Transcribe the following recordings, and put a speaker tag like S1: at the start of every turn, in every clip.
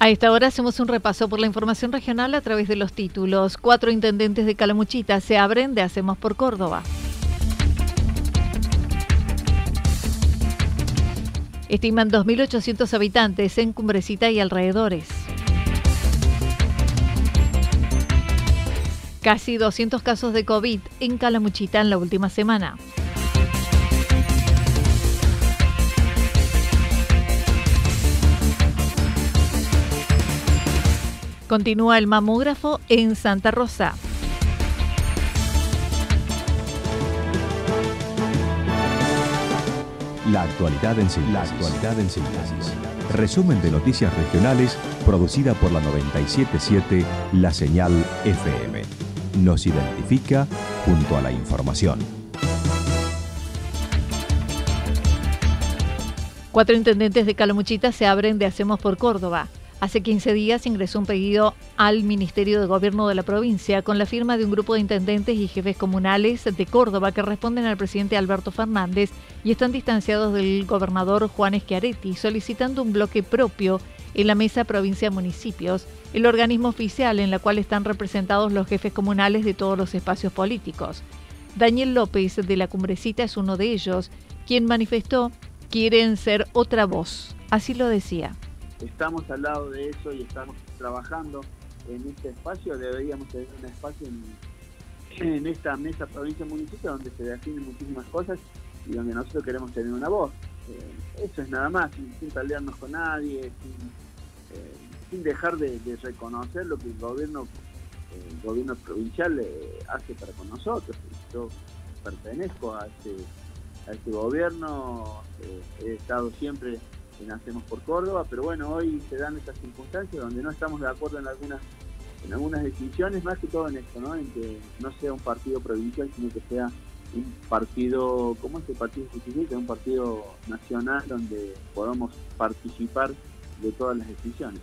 S1: A esta hora hacemos un repaso por la información regional a través de los títulos. Cuatro intendentes de Calamuchita se abren de Hacemos por Córdoba. Estiman 2.800 habitantes en Cumbrecita y alrededores. Casi 200 casos de COVID en Calamuchita en la última semana. Continúa el mamógrafo en Santa Rosa.
S2: La actualidad en síntesis. Resumen de noticias regionales producida por la 977 La Señal FM. Nos identifica junto a la información.
S1: Cuatro intendentes de Calamuchita se abren de Hacemos por Córdoba. Hace 15 días ingresó un pedido al Ministerio de Gobierno de la provincia con la firma de un grupo de intendentes y jefes comunales de Córdoba que responden al presidente Alberto Fernández y están distanciados del gobernador Juan Schiaretti, solicitando un bloque propio en la Mesa Provincia Municipios, el organismo oficial en la cual están representados los jefes comunales de todos los espacios políticos. Daniel López de la Cumbrecita es uno de ellos, quien manifestó quieren ser otra voz. Así lo decía
S3: estamos al lado de eso y estamos trabajando en este espacio, deberíamos tener un espacio en, esta mesa provincia municipio donde se definen muchísimas cosas y donde nosotros queremos tener una voz. Eh, eso es nada más, sin, pelearnos con nadie, sin, eh, dejar de, reconocer lo que el gobierno el gobierno provincial eh, hace para con nosotros. Yo pertenezco a este, a este gobierno, he estado siempre en Hacemos por Córdoba, pero bueno, hoy se dan estas circunstancias donde no estamos de acuerdo en algunas en algunas decisiones, más que todo en esto, ¿no? En que no sea un partido provincial, sino que sea un partido, como es el Partido Justicialista? Un partido nacional donde podamos participar de todas las decisiones.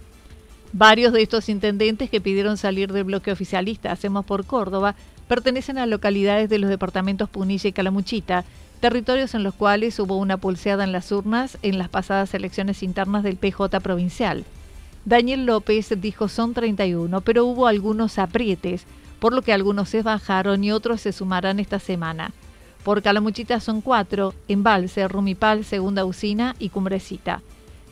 S1: Varios de estos intendentes que pidieron salir del bloque oficialista Hacemos por Córdoba pertenecen a localidades de los departamentos Punilla y Calamuchita, territorios en los cuales hubo una pulseada en las urnas en las pasadas elecciones internas del PJ provincial. Daniel López dijo son 31, pero hubo algunos aprietes, por lo que algunos se bajaron y otros se sumarán esta semana. Por Calamuchita son cuatro, Embalse, Rumipal, Segunda Usina y Cumbrecita.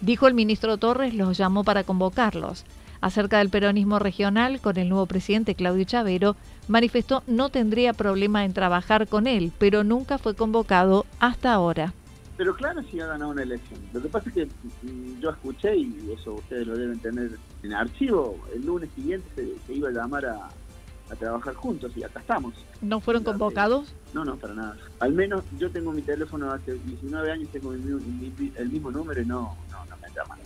S1: Dijo el ministro Torres los llamó para convocarlos acerca del peronismo regional con el nuevo presidente Claudio Chavero, manifestó no tendría problema en trabajar con él, pero nunca fue convocado hasta ahora.
S3: Pero claro, si ha ganado una elección. Lo que pasa es que mm, yo escuché, y eso ustedes lo deben tener en archivo, el lunes siguiente se, iba a llamar a, trabajar juntos y acá estamos.
S1: ¿No fueron convocados?
S3: No, no, para nada. Al menos yo tengo mi teléfono hace 19 años, tengo el, mismo número y no, no, no me llaman.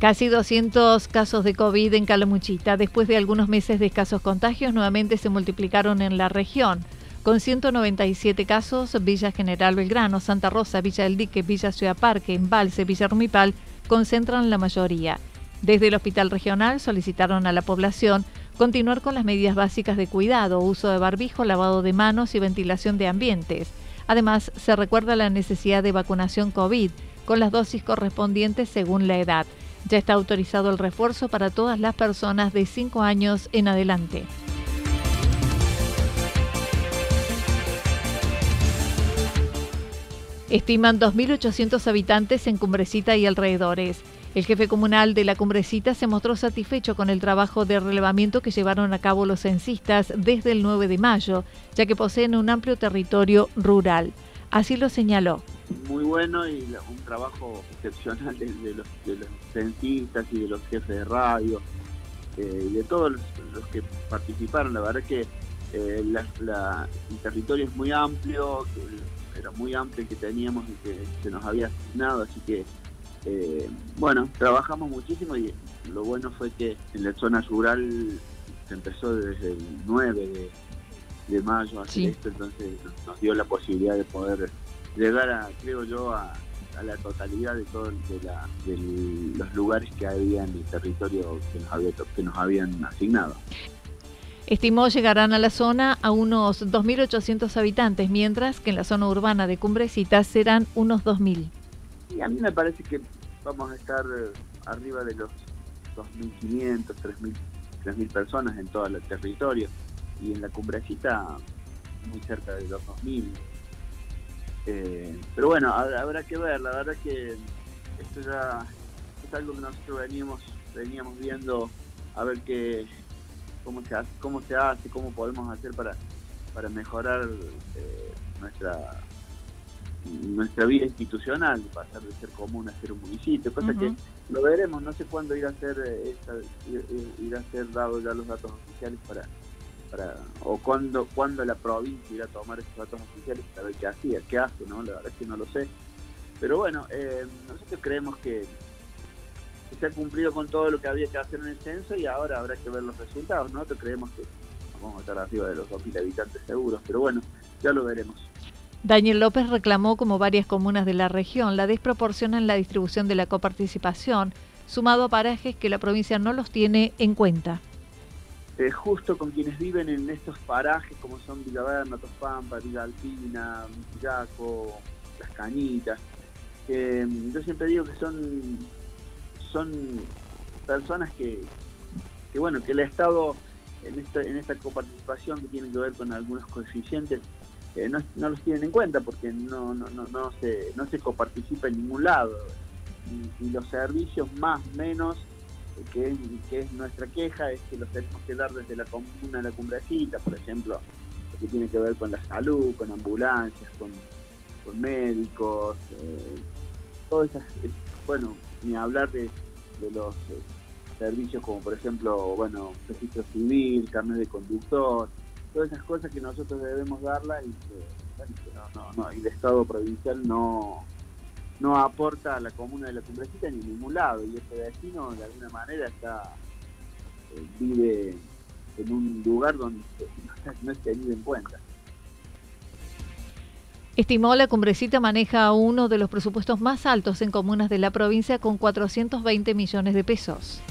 S1: Casi 200 casos de COVID en Calamuchita. Después de algunos meses de escasos contagios, nuevamente se multiplicaron en la región. Con 197 casos, Villa General Belgrano, Santa Rosa, Villa del Dique, Villa Ciudad Parque, Embalse, Villa Rumipal concentran la mayoría. Desde el Hospital Regional solicitaron a la población continuar con las medidas básicas de cuidado, uso de barbijo, lavado de manos y ventilación de ambientes. Además, se recuerda la necesidad de vacunación COVID con las dosis correspondientes según la edad. Ya está autorizado el refuerzo para todas las personas de 5 años en adelante. Estiman 2.800 habitantes en Cumbrecita y alrededores. El jefe comunal de la Cumbrecita se mostró satisfecho con el trabajo de relevamiento que llevaron a cabo los censistas desde el 9 de mayo, ya que poseen un amplio territorio rural. Así lo señaló.
S3: Muy bueno y un trabajo excepcional de, los, censistas y de los jefes de radio eh, y de todos los, que participaron. La verdad que eh, el territorio es muy amplio, era muy amplio que teníamos y que se nos había asignado, así que eh, bueno, trabajamos muchísimo y lo bueno fue que en la zona rural se empezó desde el 9 de, mayo así esto, entonces nos dio la posibilidad de poder llegar a, creo yo, a, la totalidad de todos de, los lugares que había en el territorio que nos, había, que nos habían asignado.
S1: Estimó llegarán a la zona a unos 2.800 habitantes, mientras que en la zona urbana de Cumbrecita serán unos 2.000.
S3: Y a mí me parece que vamos a estar eh, arriba de los 2.500, 3.000 3.000 personas en todo el territorio y en la cumbrecita muy cerca de los 2.000. Eh, pero bueno, habrá que ver, la verdad que esto ya es algo que nosotros veníamos, veníamos viendo a ver qué cómo se hace, cómo se hace, cómo podemos hacer para, para mejorar eh, nuestra nuestra vida institucional, pasar de ser común a ser un municipio, cosa que lo veremos, no sé cuándo irá a ser eh, irá a ser dado ya los datos oficiales para para o cuándo cuándo la provincia irá a tomar esos datos oficiales para ver qué hacía, qué hace, ¿no? La verdad es que no lo sé. Pero bueno, eh, nosotros creemos que, se ha cumplido con todo lo que había que hacer en el censo y ahora habrá que ver los resultados. Nosotros creemos que vamos a estar arriba de los 2.000 habitantes seguros, pero bueno, ya lo veremos.
S1: Daniel López reclamó, como varias comunas de la región, la desproporción en la distribución de la coparticipación, sumado a parajes que la provincia no los tiene en cuenta.
S3: Eh, justo con quienes viven en estos parajes, como son Villaverna, Tospampa, Villa Alpina, Villaco, Las Cañitas, yo siempre digo que son, son personas que, que, bueno, que el Estado en esta, en esta coparticipación que tiene que ver con algunos coeficientes, no, los tienen en cuenta porque no, no, no, no, se, no se coparticipa en ningún lado. Y, los servicios más menos, eh, que es, nuestra queja, es que los tenemos que dar desde la comuna a la cumbrecita, por ejemplo, lo que tiene que ver con la salud, con ambulancias, con, médicos, eh, todas esas, bueno, ni hablar de, los eh, servicios como por ejemplo, bueno, registro civil, carnet de conductor, todas esas cosas que nosotros debemos darla y que, el Estado provincial no, no aporta a la comuna de la Cumbrecita ni ningún lado y ese vecino de alguna manera está eh, vive en un lugar donde no, es tenido en cuenta.
S1: Estimó la Cumbrecita maneja uno de los presupuestos más altos en comunas de la provincia con 420 millones de pesos.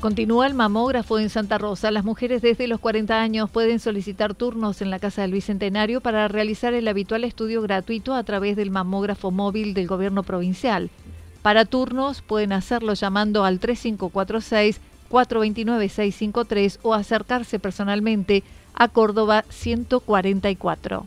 S1: Continúa el mamógrafo en Santa Rosa. Las mujeres desde los 40 años pueden solicitar turnos en la Casa del Bicentenario para realizar el habitual estudio gratuito a través del mamógrafo móvil del gobierno provincial. Para turnos pueden hacerlo llamando al 3546 429 653 o acercarse personalmente a Córdoba 144.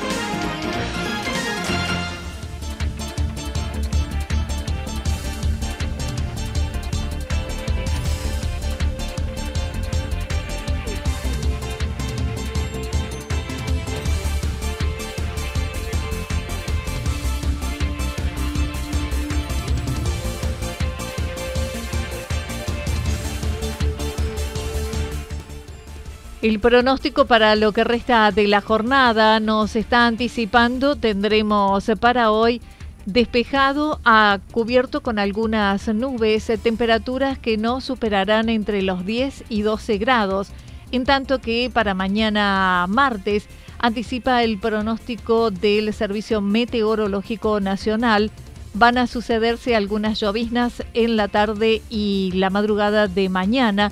S1: El pronóstico para lo que resta de la jornada nos está anticipando, tendremos para hoy despejado a cubierto con algunas nubes, temperaturas que no superarán entre los 10 y 12 grados, en tanto que para mañana martes anticipa el pronóstico del Servicio Meteorológico Nacional. Van a sucederse algunas lloviznas en la tarde y la madrugada de mañana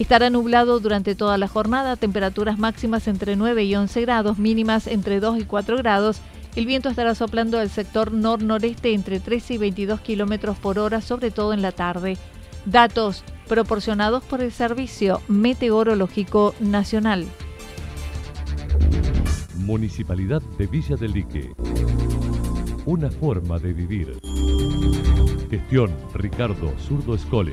S1: Estará nublado durante toda la jornada, temperaturas máximas entre 9 y 11 grados, mínimas entre 2 y 4 grados. El viento estará soplando del sector nor-noreste entre 13 y 22 kilómetros por hora, sobre todo en la tarde. Datos proporcionados por el Servicio Meteorológico Nacional.
S4: Municipalidad de Villa del Lique. Una forma de vivir. Gestión Ricardo Zurdo Escole.